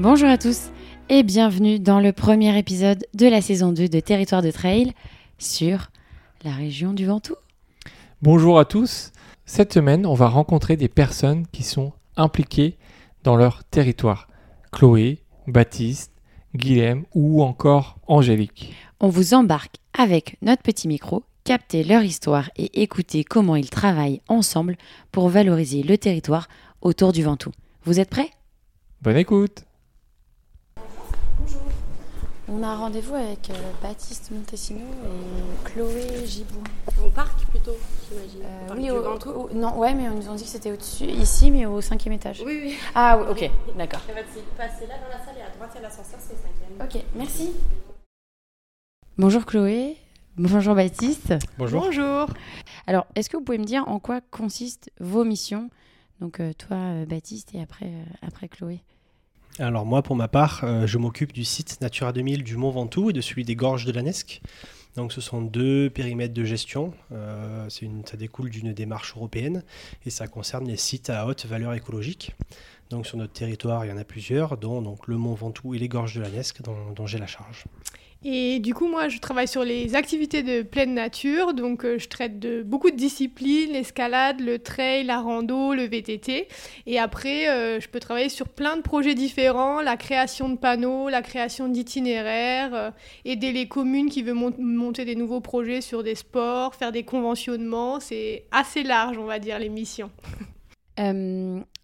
Bonjour à tous et bienvenue dans le premier épisode de la saison 2 de Territoire de Trail sur la région du Ventoux. Bonjour à tous. Cette semaine, on va rencontrer des personnes qui sont impliquées dans leur territoire. Chloé, Baptiste, Guilhem ou encore Angélique. On vous embarque avec notre petit micro, capter leur histoire et écouter comment ils travaillent ensemble pour valoriser le territoire autour du Ventoux. Vous êtes prêts? Bonne écoute On a rendez-vous avec euh, Baptiste Montesino et Chloé Gibou. Au parc plutôt, j'imagine. Euh, oui, au, non, ouais, mais on nous ont dit que c'était au-dessus, ici, mais au cinquième étage. Oui, oui. Ah, oui, ok, d'accord. En fait, c'est passé là dans la salle et à droite, il y a l'ascenseur, c'est le cinquième. Ok, merci. Bonjour Chloé, bonjour Baptiste. Bonjour. Bonjour. Alors, est-ce que vous pouvez me dire en quoi consistent vos missions? Donc, euh, toi, euh, Baptiste, et après, euh, après Chloé. Alors moi, pour ma part, euh, je m'occupe du site Natura 2000 du Mont Ventoux et de celui des Gorges de la Nesque. Donc ce sont deux périmètres de gestion. Euh, ça découle d'une démarche européenne et ça concerne les sites à haute valeur écologique. Donc sur notre territoire, il y en a plusieurs, dont donc, le Mont Ventoux et les Gorges de la Nesque, dont, dont j'ai la charge. Et du coup, moi, je travaille sur les activités de pleine nature. Donc, euh, je traite de beaucoup de disciplines, l'escalade, le trail, la rando, le VTT. Et après, euh, je peux travailler sur plein de projets différents, la création de panneaux, la création d'itinéraires, euh, aider les communes qui veulent mon- monter des nouveaux projets sur des sports, faire des conventionnements. C'est assez large, on va dire, les missions.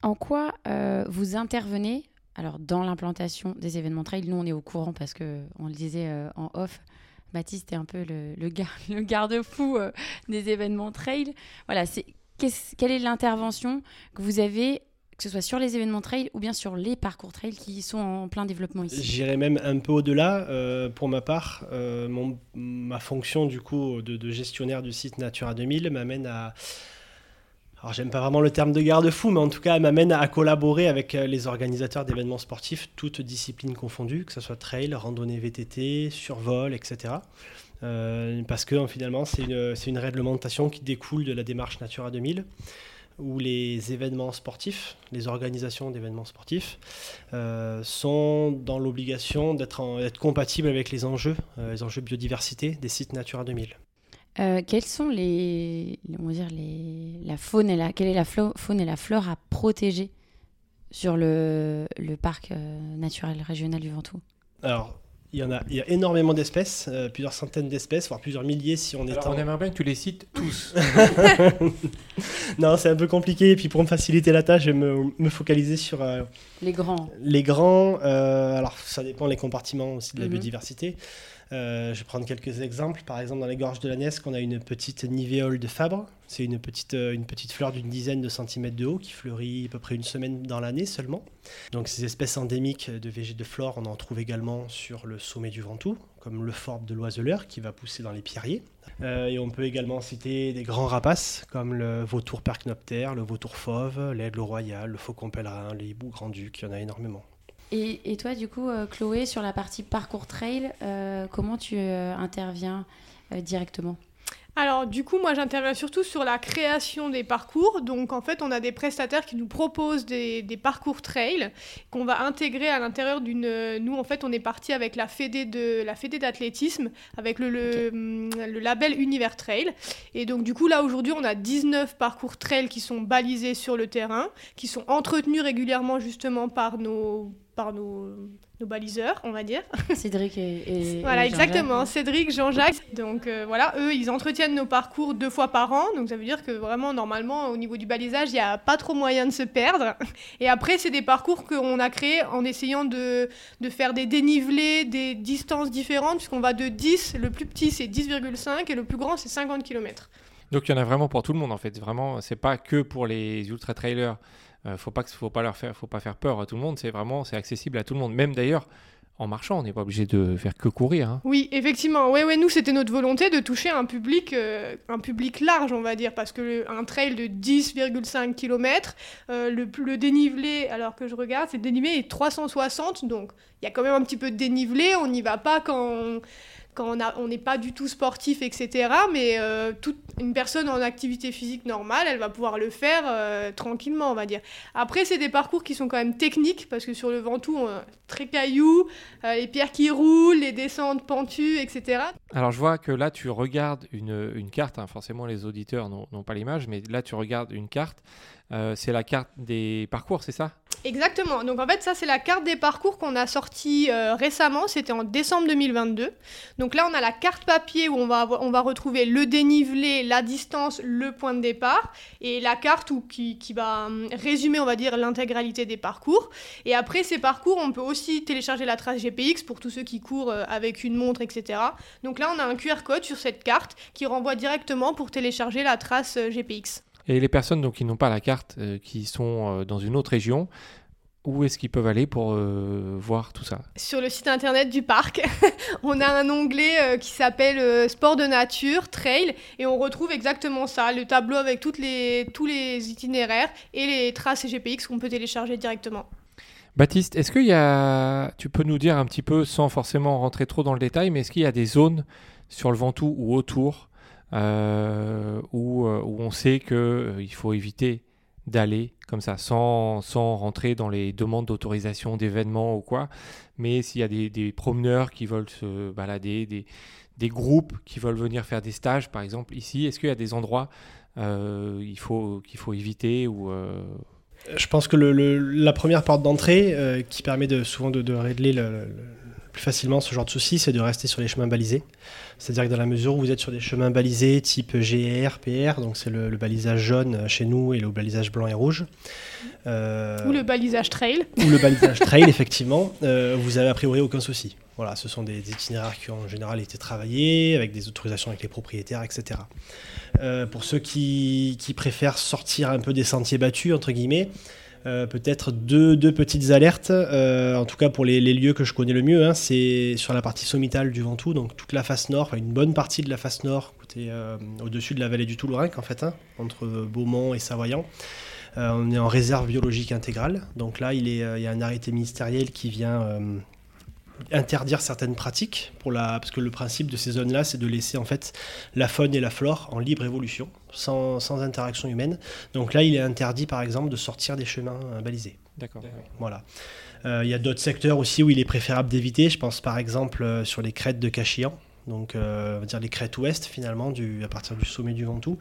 En quoi vous intervenez alors dans l'implantation des événements trail Nous, on est au courant parce que on le disait euh, en off. Baptiste est un peu le, le, gar- le garde-fou euh, des événements trail. Voilà, quelle est l'intervention que vous avez, que ce soit sur les événements trail ou bien sur les parcours trail qui sont en plein développement ici? J'irai même un peu au-delà. euh, pour ma part, ma fonction du coup de, de gestionnaire du site Natura 2000 m'amène à. Alors j'aime pas vraiment le terme de garde-fou, mais en tout cas elle m'amène à collaborer avec euh, les organisateurs d'événements sportifs, toutes disciplines confondues, que ce soit trail, randonnée VTT, survol, etc. Euh, parce que euh, finalement c'est une, réglementation qui découle de la démarche Natura 2000 où les événements sportifs, les organisations d'événements sportifs, euh, sont dans l'obligation d'être compatibles avec les enjeux, les enjeux biodiversité des sites Natura 2000. Euh, quels sont les, on va dire les, la faune et la, quelle est la faune et la flore à protéger sur le, le parc euh, naturel régional du Ventoux? Alors, il y en a, il y a énormément d'espèces, euh, plusieurs centaines d'espèces, voire plusieurs milliers si on est Alors, en... on aimerait bien que tu les cites tous. non, c'est un peu compliqué, et puis pour me faciliter la tâche, je vais me, me focaliser sur euh, Les grands. les grands. euh, alors, ça dépend les compartiments aussi de la Mhm. biodiversité. Euh, je vais prendre quelques exemples. Par exemple, dans les gorges de la Nesque, on a une petite nivéole de Fabre. C'est une petite, euh, une petite fleur d'une dizaine de centimètres de haut qui fleurit à peu près une semaine dans l'année seulement. Donc, ces espèces endémiques de végé de flore, on en trouve également sur le sommet du Ventoux, comme le forbe de l'oiseleur qui va pousser dans les pierriers. Euh, et on peut également citer des grands rapaces comme le vautour percnoptère, le vautour fauve, l'aigle royal, le faucon pèlerin, le hibou grand-duc, il y en a énormément. Et, et toi, du coup, euh, Chloé, sur la partie parcours trail, euh, comment tu euh, interviens directement? Alors, du coup, moi, j'interviens surtout sur la création des parcours. Donc, en fait, on a des prestataires qui nous proposent des, des parcours trail qu'on va intégrer à l'intérieur d'une. Nous, en fait, on est parti avec la fédé de la fédé d'athlétisme, avec le, le, hum, le label Univers Trail. Et donc, du coup, là, aujourd'hui, on a 19 parcours trail qui sont balisés sur le terrain, qui sont entretenus régulièrement, justement, par nos par nos, nos baliseurs, on va dire. Cédric et, et- Voilà, et exactement. Cédric, Jean-Jacques. Donc euh, voilà, eux, ils entretiennent nos parcours deux fois par an. Donc ça veut dire que vraiment, normalement, au niveau du balisage, il n'y a pas trop moyen de se perdre. Et après, c'est des parcours qu'on a créés en essayant de, de faire des dénivelés, des distances différentes, puisqu'on va de 10, le plus petit c'est 10,5 et le plus grand c'est 50 km. Donc il y en a vraiment pour tout le monde en fait. Vraiment, c'est pas que pour les ultra trailers. Euh, faut pas que, faut pas leur faire, faut pas faire peur à tout le monde. C'est vraiment, c'est accessible à tout le monde. Même d'ailleurs, en marchant, on n'est pas obligé de faire que courir. hein. Oui, effectivement. Ouais, ouais, nous, c'était notre volonté de toucher un public, euh, un public large, on va dire, parce que le- un trail de 10,5 km, le, plus- le dénivelé, alors que je regarde, c'est le dénivelé est 360, donc il y a quand même un petit peu de dénivelé. On n'y va pas quand on, quand on n'est pas du tout sportif, etc. Mais euh, toute une personne en activité physique normale, elle va pouvoir le faire euh, tranquillement, on va dire. Après, c'est des parcours qui sont quand même techniques, parce que sur le Ventoux, on très cailloux, euh, les pierres qui roulent, les descentes pentues, etc. Alors je vois que là tu regardes une, une carte, hein, forcément les auditeurs n'ont pas l'image, mais là tu regardes une carte, Euh, c'est la carte des parcours, c'est ça? Exactement. Donc en fait, ça c'est la carte des parcours qu'on a sortie euh, récemment. C'était en décembre 2022. Donc là, on a la carte papier où on va on va retrouver le dénivelé, la distance, le point de départ, et la carte qui, qui va hum, résumer, on va dire, l'intégralité des parcours. Et après ces parcours, on peut aussi télécharger la trace GPX pour tous ceux qui courent euh, avec une montre, etc. Donc là, on a un QR code sur cette carte qui renvoie directement pour télécharger la trace GPX. Et les personnes donc, qui n'ont pas la carte, euh, qui sont euh, dans une autre région, où est-ce qu'ils peuvent aller pour euh, voir tout ça? Sur le site internet du parc, on a un onglet euh, qui s'appelle euh, Sport de nature, Trail, et on retrouve exactement ça, le tableau avec toutes les, tous les itinéraires et les traces GPX qu'on peut télécharger directement. Baptiste, est-ce qu'il y a, tu peux nous dire un petit peu, sans forcément rentrer trop dans le détail, mais est-ce qu'il y a des zones sur le Ventoux ou autour euh, où, euh, où on sait qu'il faut éviter d'aller comme ça, sans, sans rentrer dans les demandes d'autorisation d'événements ou quoi, mais s'il y a des, promeneurs qui veulent se balader, des, groupes qui veulent venir faire des stages, par exemple, ici, est-ce qu'il y a des endroits euh, qu'il faut éviter ou, euh, Je pense que la première porte d'entrée euh, qui permet souvent de, régler le, le- le plus facilement ce genre de soucis, c'est de rester sur les chemins balisés. C'est-à-dire que dans la mesure où vous êtes sur des chemins balisés type GR, PR, donc c'est le, le balisage jaune chez nous et le balisage blanc et rouge. euh, Ou le balisage trail. ou le balisage trail, effectivement, euh, vous avez a priori aucun souci. Voilà, ce sont des itinéraires qui ont en général été travaillés avec des autorisations avec les propriétaires, etc. Euh, pour ceux qui, qui préfèrent sortir un peu des sentiers battus, entre guillemets, euh, peut-être deux, petites alertes, euh, en tout cas pour les, lieux que je connais le mieux, hein, c'est sur la partie sommitale du Ventoux, donc toute la face nord, une bonne partie de la face nord, côté, euh, au-dessus de la vallée du Toulourenc en fait, hein, entre Beaumont et Savoyant. On est en réserve biologique intégrale. Donc là, il, y a un arrêté ministériel qui vient interdire certaines pratiques. Parce que le principe de ces zones-là, c'est de laisser en fait la faune et la flore en libre évolution, sans, sans interaction humaine. Donc là, il est interdit, par exemple, de sortir des chemins euh, balisés. D'accord. Voilà. Euh, il y a d'autres secteurs aussi où il est préférable d'éviter. Je pense par exemple euh, sur les crêtes de Cachillan. Donc, euh, on va dire les crêtes ouest finalement, du, à partir du sommet du Ventoux,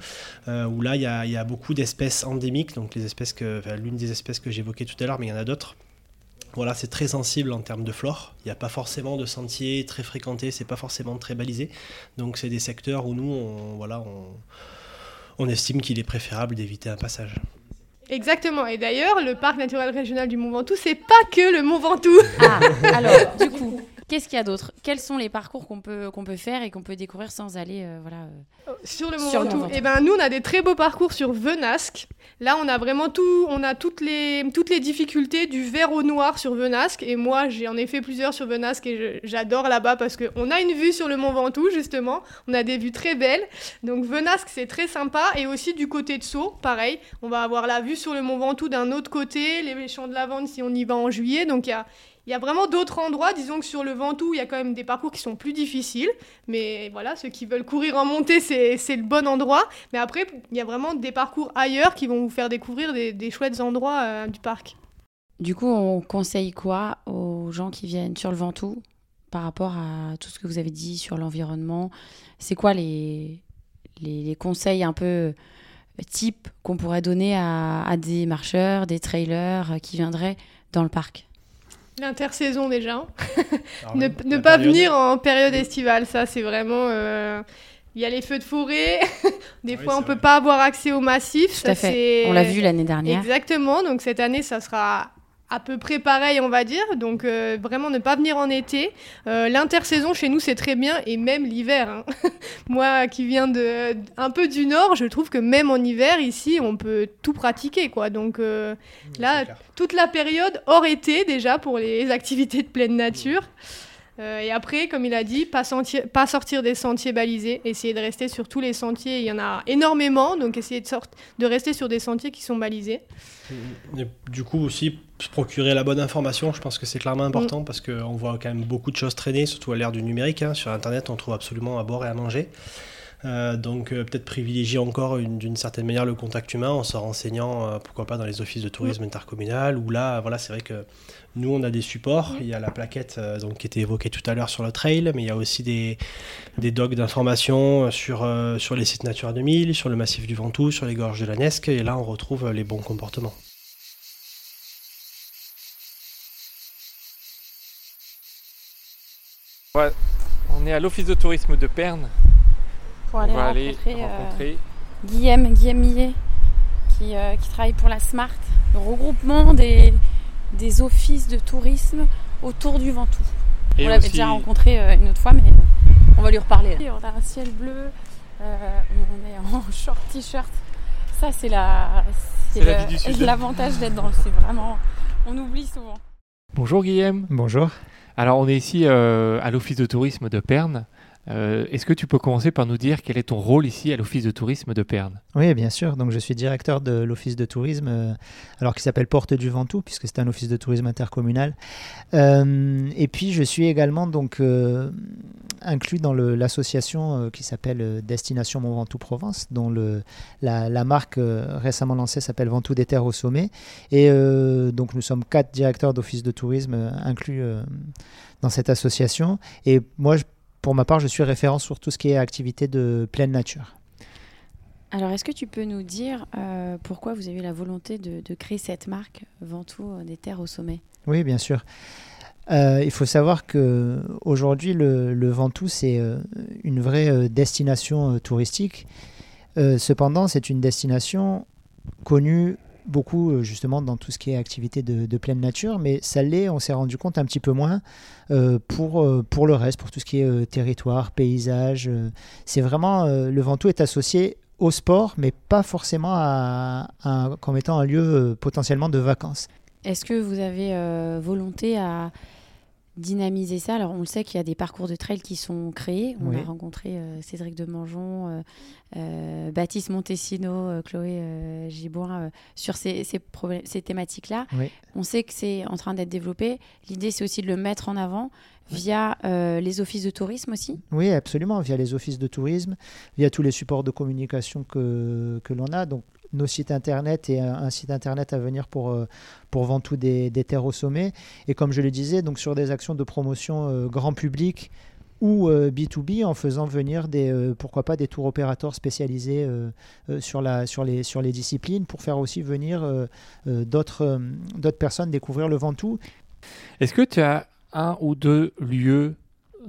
euh, où là il y, a, il y a beaucoup d'espèces endémiques, donc les espèces que, enfin, l'une des espèces que j'évoquais tout à l'heure, mais il y en a d'autres. Voilà, c'est très sensible en termes de flore. Il n'y a pas forcément de sentiers très fréquentés, c'est pas forcément très balisé. Donc, c'est des secteurs où nous, on, voilà, on, on estime qu'il est préférable d'éviter un passage. Exactement. Et d'ailleurs, le parc naturel régional du Mont Ventoux, c'est pas que le Mont Ventoux. Ah, alors, du coup, qu'est-ce qu'il y a d'autre? Quels sont les parcours qu'on peut, qu'on peut faire et qu'on peut découvrir sans aller euh, voilà, euh, Sur le Mont Sur le Ventoux. Mont. Et ben nous on a des très beaux parcours sur Venasque. Là on a vraiment tout, on a toutes les toutes les difficultés du vert au noir sur Venasque. Et moi j'ai en effet plusieurs sur Venasque et j'adore là-bas parce que on a une vue sur le Mont Ventoux justement. On a des vues très belles. Donc Venasque c'est très sympa et aussi du côté de Sceaux, pareil. On va avoir la vue sur le Mont Ventoux d'un autre côté, les champs de lavande si on y va en juillet. Donc il y a il y a vraiment d'autres endroits, disons que sur le Ventoux, il y a quand même des parcours qui sont plus difficiles. Mais voilà, ceux qui veulent courir en montée, c'est le bon endroit. Mais après, il y a vraiment des parcours ailleurs qui vont vous faire découvrir des, des chouettes endroits euh, du parc. Du coup, on conseille quoi aux gens qui viennent sur le Ventoux par rapport à tout ce que vous avez dit sur l'environnement? C'est quoi les, les, les conseils un peu euh, types qu'on pourrait donner à, à des marcheurs, des trailers euh, qui viendraient dans le parc? L'intersaison déjà. Alors, Ne, ne pas période- venir en période estivale, ça c'est vraiment... euh, Il y a les feux de forêt, des Oui, fois on c'est peut vrai. pas avoir accès au massif. Tout ça, à fait. On l'a vu l'année dernière. Exactement, donc cette année, ça sera à peu près pareil, on va dire. Donc euh, vraiment ne pas venir en été. Euh, L'intersaison chez nous, c'est très bien, et même l'hiver. hein. Moi qui viens de, un peu du nord, je trouve que même en hiver, ici, on peut tout pratiquer. quoi. Donc euh, là, toute la période hors été déjà pour les activités de pleine nature. Euh, et après, comme il a dit, pas, pas sortir des sentiers balisés, essayer de rester sur tous les sentiers. Il y en a énormément, donc essayer de, sort- de rester sur des sentiers qui sont balisés. Et du coup aussi se procurer la bonne information, je pense que c'est clairement important parce qu'on voit quand même beaucoup de choses traîner, surtout à l'ère du numérique. hein. Sur Internet, on trouve absolument à boire et à manger. Euh, donc euh, peut-être privilégier encore une- d'une certaine manière le contact humain en se renseignant, euh, pourquoi pas dans les offices de tourisme intercommunal, où là, voilà, c'est vrai que nous, on a des supports. Il y a la plaquette donc, qui était évoquée tout à l'heure sur le trail, mais il y a aussi des, des docs d'information sur, sur les sites Natura 2000, sur le massif du Ventoux, sur les gorges de la Nesque, et là, on retrouve les bons comportements. On est à l'office de tourisme de Perne. Pour On aller va aller rencontrer, euh, rencontrer. Guillaume, Guillaume Millet, qui, euh, qui travaille pour la SMART, le regroupement des, des offices de tourisme autour du Ventoux. Et on l'avait aussi- déjà rencontré euh, une autre fois, mais on va lui reparler. On a un ciel bleu, euh, on est en short t-shirt. Ça, c'est la, C'est l'avantage d'être dans le sud. Vraiment, on oublie souvent. Bonjour Guillaume. Bonjour. Alors on est ici euh, à l'office de tourisme de Perne. Euh, Est-ce que tu peux commencer par nous dire quel est ton rôle ici à l'office de tourisme de Perne? Oui, bien sûr. Donc, je suis directeur de l'office de tourisme, euh, alors qui s'appelle Porte du Ventoux, puisque c'est un office de tourisme intercommunal. Euh, et puis, je suis également donc inclus dans l'association qui s'appelle Destination Mont Ventoux Provence, dont le, la, la marque récemment lancée s'appelle Ventoux des Terres au sommet. Et donc, nous sommes quatre directeurs d'office de tourisme inclus dans cette association. Et moi, je- pour ma part, je suis référent sur tout ce qui est activité de pleine nature. Alors, est-ce que tu peux nous dire euh, pourquoi vous avez eu la volonté de, de créer cette marque Ventoux euh, des terres au sommet? Oui, bien sûr. Euh, il faut savoir que aujourd'hui, le, le Ventoux, c'est une vraie destination touristique. Euh, cependant, c'est une destination connue beaucoup euh, justement dans tout ce qui est activité de, pleine nature, mais ça l'est, on s'est rendu compte un petit peu moins euh, pour, euh, pour le reste, pour tout ce qui est territoire, paysage. c'est vraiment, le Ventoux est associé au sport, mais pas forcément comme étant un lieu potentiellement de vacances. Est-ce que vous avez volonté à dynamiser ça Alors, on le sait qu'il y a des parcours de trail qui sont créés. On Oui. a rencontré euh, Cédric de Mangeon, euh, euh, Baptiste Montesino, Chloé Giboin sur ces, ces, ces thématiques-là. Oui. On sait que c'est en train d'être développé. L'idée, c'est aussi de le mettre en avant via euh, les offices de tourisme aussi. Oui, absolument, via les offices de tourisme, via tous les supports de communication que, que l'on a. Donc, nos sites internet et un, un site internet à venir pour, euh, pour Ventoux des, des terres au sommet. Et comme je le disais, donc sur des actions de promotion euh, grand public ou euh, B2B en faisant venir des, euh, pourquoi pas des tours opérateurs spécialisés euh, euh, sur, la, sur, les, sur les disciplines pour faire aussi venir euh, euh, d'autres euh, d'autres personnes découvrir le Ventoux. Est-ce que tu as un ou deux lieux,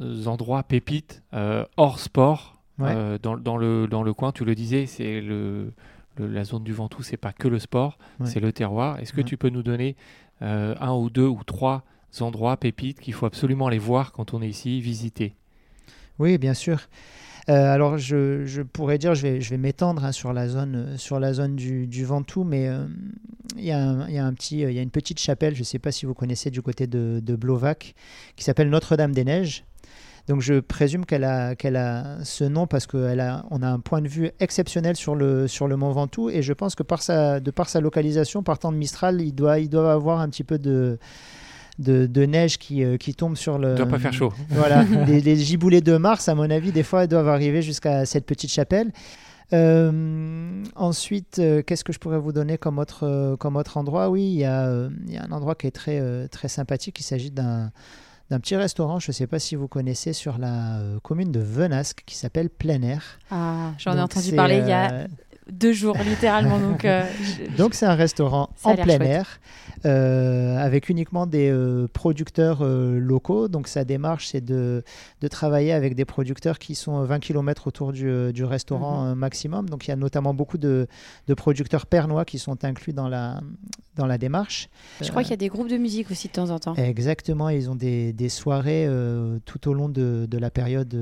euh, endroits pépites euh, hors sport Ouais. euh, dans, dans le, dans le coin? Tu le disais, c'est le, le- la zone du Ventoux, c'est pas que le sport, Ouais. c'est le terroir. Est-ce que Ouais. tu peux nous donner euh, un ou deux ou trois endroits pépites qu'il faut absolument aller voir quand on est ici, visiter? Oui, bien sûr. Euh, alors, je, je pourrais dire, je vais, je vais m'étendre hein, sur la zone, sur la zone du, du Ventoux, mais euh, il y, a un- il y a un petit, il y a une petite chapelle, je ne sais pas si vous connaissez du côté de, de Blovac, qui s'appelle Notre-Dame-des-Neiges. Donc, je présume qu'elle a, qu'elle a ce nom parce qu'on a, on a un point de vue exceptionnel sur le, sur le Mont Ventoux, et je pense que par sa, de par sa localisation, partant de Mistral, il doit, il doit avoir un petit peu de, de, de neige qui, euh, qui tombe sur le. Il doit pas faire chaud. Voilà, les, les giboulées de mars, à mon avis, des fois, elles doivent arriver jusqu'à cette petite chapelle. Euh, ensuite, euh, qu'est-ce que je pourrais vous donner comme autre, comme autre endroit? Oui, il y, a, il y a un endroit qui est très, très sympathique. Il s'agit d'un d'un petit restaurant, je ne sais pas si vous connaissez, sur la euh, commune de Venasque, qui s'appelle Plein Air. Ah, j'en ai entendu parler il y a euh, deux jours, littéralement. Donc, euh, je- Donc c'est un restaurant en plein chouette. air euh, avec uniquement des euh, producteurs locaux. Donc sa démarche c'est de, de travailler avec des producteurs qui sont 20 km autour du, du restaurant Mhm. maximum. Donc il y a notamment beaucoup de, de producteurs pernois qui sont inclus dans la, dans la démarche. je crois qu'il y a des groupes de musique aussi de temps en temps. Exactement, ils ont des, des soirées tout au long de, de la période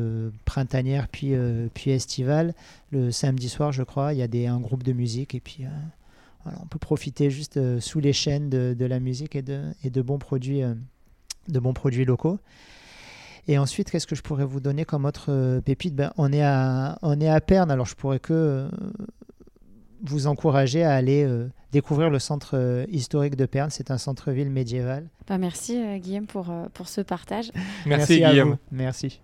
printanière puis, puis estivale. Le samedi soir, je crois, il y a des, un groupe de musique et puis euh, voilà, on peut profiter juste euh, sous les chaînes de, de la musique et de, et de bons produits, euh, de bons produits locaux. Et ensuite, qu'est-ce que je pourrais vous donner comme autre euh, pépite? Ben, on, est à, on est à Perne, alors je pourrais que euh, vous encourager à aller euh, découvrir le centre euh, historique de Perne. C'est un centre-ville médiéval. Bah, merci euh, Guillaume pour, euh, pour ce partage. Merci, Guillaume. vous. Merci.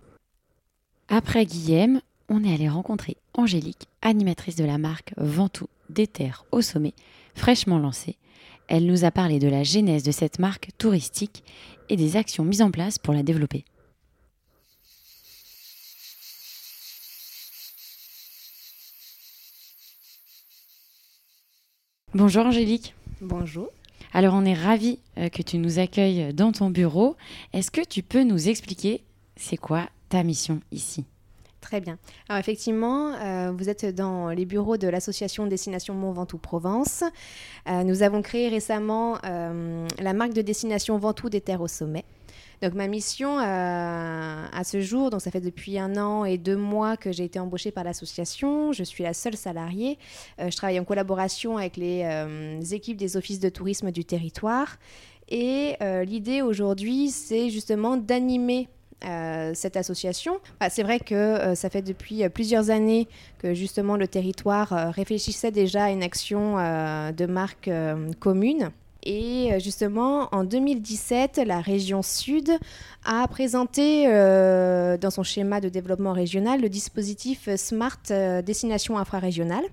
Après Guillaume, on est allé rencontrer Angélique, animatrice de la marque Ventoux des terres au sommet, fraîchement lancée. Elle nous a parlé de la genèse de cette marque touristique et des actions mises en place pour la développer. Bonjour Angélique. Bonjour. Alors on est ravis euh, que tu nous accueilles dans ton bureau. Est-ce que tu peux nous expliquer c'est quoi ta mission ici? Très bien. Alors effectivement, euh, vous êtes dans les bureaux de l'association Destination Mont Ventoux Provence. Euh, nous avons créé récemment euh, la marque de destination Ventoux des Terres au Sommet. Donc ma mission à ce jour, donc ça fait depuis un an et deux mois que j'ai été embauchée par l'association. Je suis la seule salariée. Je travaille en collaboration avec les équipes des offices de tourisme du territoire. Et l'idée aujourd'hui, c'est justement d'animer cette association. Bah, c'est vrai que euh, ça fait depuis euh, plusieurs années que justement le territoire euh, réfléchissait déjà à une action euh, de marque euh, commune. Et euh, justement, en 2017, la région Sud a présenté euh, dans son schéma de développement régional le dispositif euh, Smart euh, Destination Infrarégionale.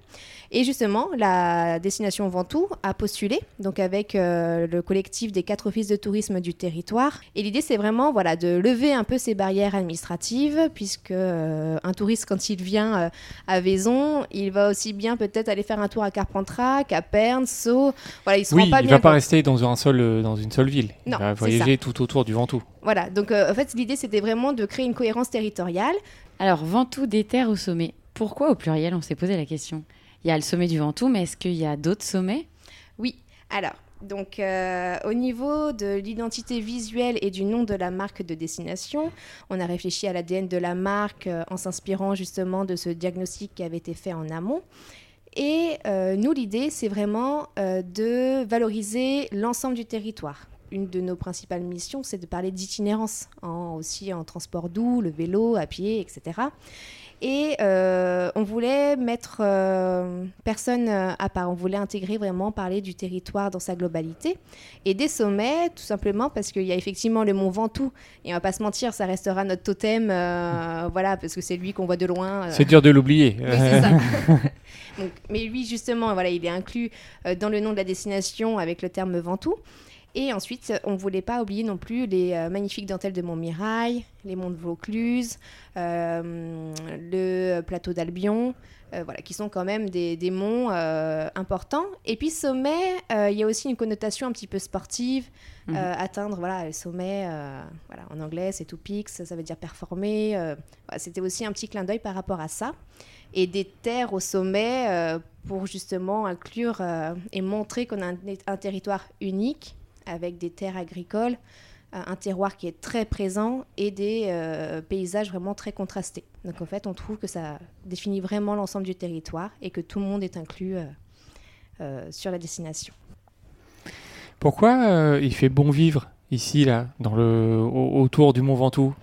Et justement, la destination Ventoux a postulé, donc avec euh, le collectif des quatre offices de tourisme du territoire. Et l'idée, c'est vraiment voilà, de lever un peu ces barrières administratives, puisque euh, un touriste, quand il vient euh, à Vaison, il va aussi bien peut-être aller faire un tour à Carpentras, qu'à Perne, Sceaux. Voilà, il Oui, pas bien va pas rester dans, un seul, dans une seule ville. Non, il va voyager tout autour du Ventoux. Voilà, donc euh, en fait, l'idée, c'était vraiment de créer une cohérence territoriale. Alors Ventoux des terres au sommet. Pourquoi au pluriel On s'est posé la question? Il y a le sommet du Ventoux, mais est-ce qu'il y a d'autres sommets? Oui, alors, donc euh, au niveau de l'identité visuelle et du nom de la marque de destination, on a réfléchi à l'ADN de la marque euh, en s'inspirant justement de ce diagnostic qui avait été fait en amont. Et euh, nous, l'idée, c'est vraiment de valoriser l'ensemble du territoire. Une de nos principales missions, c'est de parler d'itinérance, aussi en transport doux, le vélo, à pied, etc. Et euh, on voulait mettre euh, personne euh, à part. On voulait intégrer vraiment parler du territoire dans sa globalité. Et des sommets, tout simplement parce qu'il y a effectivement le mont Ventoux. Et on va pas se mentir, ça restera notre totem. euh, voilà, parce que c'est lui qu'on voit de loin. C'est dur de l'oublier. oui, c'est ça. Donc, mais lui, justement, voilà, il est inclus dans le nom de la destination avec le terme Ventoux. Et ensuite, on ne voulait pas oublier non plus les euh, magnifiques dentelles de Montmirail, les monts de Vaucluse, euh, le plateau d'Albion, euh, voilà, qui sont quand même des, des monts importants. Et puis sommet, il y a aussi une connotation un petit peu sportive. Mhm. Atteindre voilà, le sommet, voilà, en anglais c'est to peaks, ça veut dire performer. voilà, C'était aussi un petit clin d'œil par rapport à ça. Et des terres au sommet pour justement inclure et montrer qu'on a un, un territoire unique avec des terres agricoles, euh, un terroir qui est très présent et des euh, paysages vraiment très contrastés. Donc en fait, on trouve que ça définit vraiment l'ensemble du territoire et que tout le monde est inclus euh, euh, sur la destination. Pourquoi euh, il fait bon vivre ici, là, dans le, au- autour du Mont Ventoux?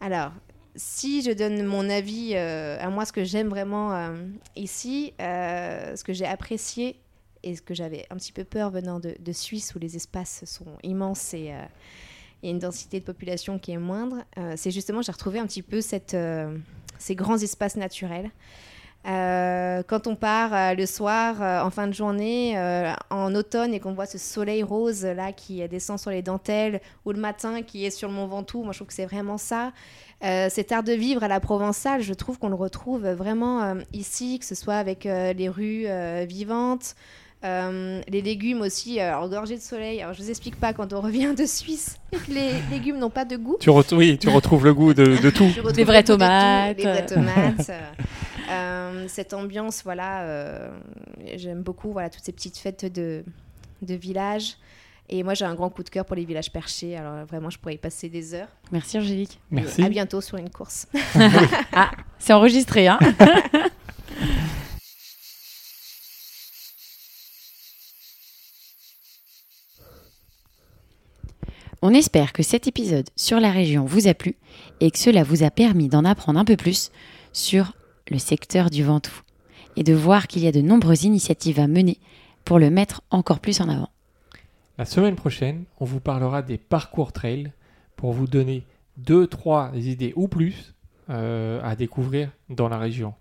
Alors, si je donne mon avis euh, à moi, ce que j'aime vraiment euh, ici, euh, ce que j'ai apprécié et ce que j'avais un petit peu peur venant de, Suisse où les espaces sont immenses et euh, a une densité de population qui est moindre, euh, c'est justement j'ai retrouvé un petit peu euh, ces grands espaces naturels. Quand on part le soir, en fin de journée, en automne, et qu'on voit ce soleil rose là qui descend sur les dentelles, ou le matin qui est sur le Mont Ventoux, moi je trouve que c'est vraiment ça. Cet art de vivre à la provençale, je trouve qu'on le retrouve vraiment ici, que ce soit avec les rues vivantes, euh, les légumes aussi, alors gorgés de soleil. Alors je vous explique pas quand on revient de Suisse et que les légumes n'ont pas de goût. tu, oui, tu retrouves le goût de, de tout. Des vraies. Les vraies tomates. euh, euh, cette ambiance, voilà, euh, j'aime beaucoup, voilà, toutes ces petites fêtes de, de village. Et moi, j'ai un grand coup de cœur pour les villages perchés. Alors vraiment, je pourrais y passer des heures. Merci Angélique. Merci. À bientôt sur une course. C'est enregistré, hein On espère que cet épisode sur la région vous a plu et que cela vous a permis d'en apprendre un peu plus sur le secteur du Ventoux et de voir qu'il y a de nombreuses initiatives à mener pour le mettre encore plus en avant. La semaine prochaine, on vous parlera des parcours trail pour vous donner deux, trois idées ou plus euh, à découvrir dans la région.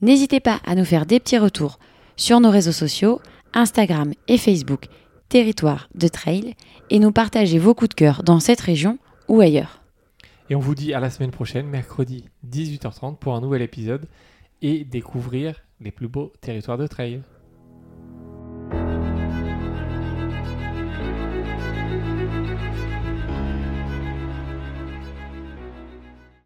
N'hésitez pas à nous faire des petits retours sur nos réseaux sociaux, Instagram et Facebook, Territoire de Trail, et nous partager vos coups de cœur dans cette région ou ailleurs. Et on vous dit à la semaine prochaine, mercredi 18h30, pour un nouvel épisode et découvrir les plus beaux territoires de trail.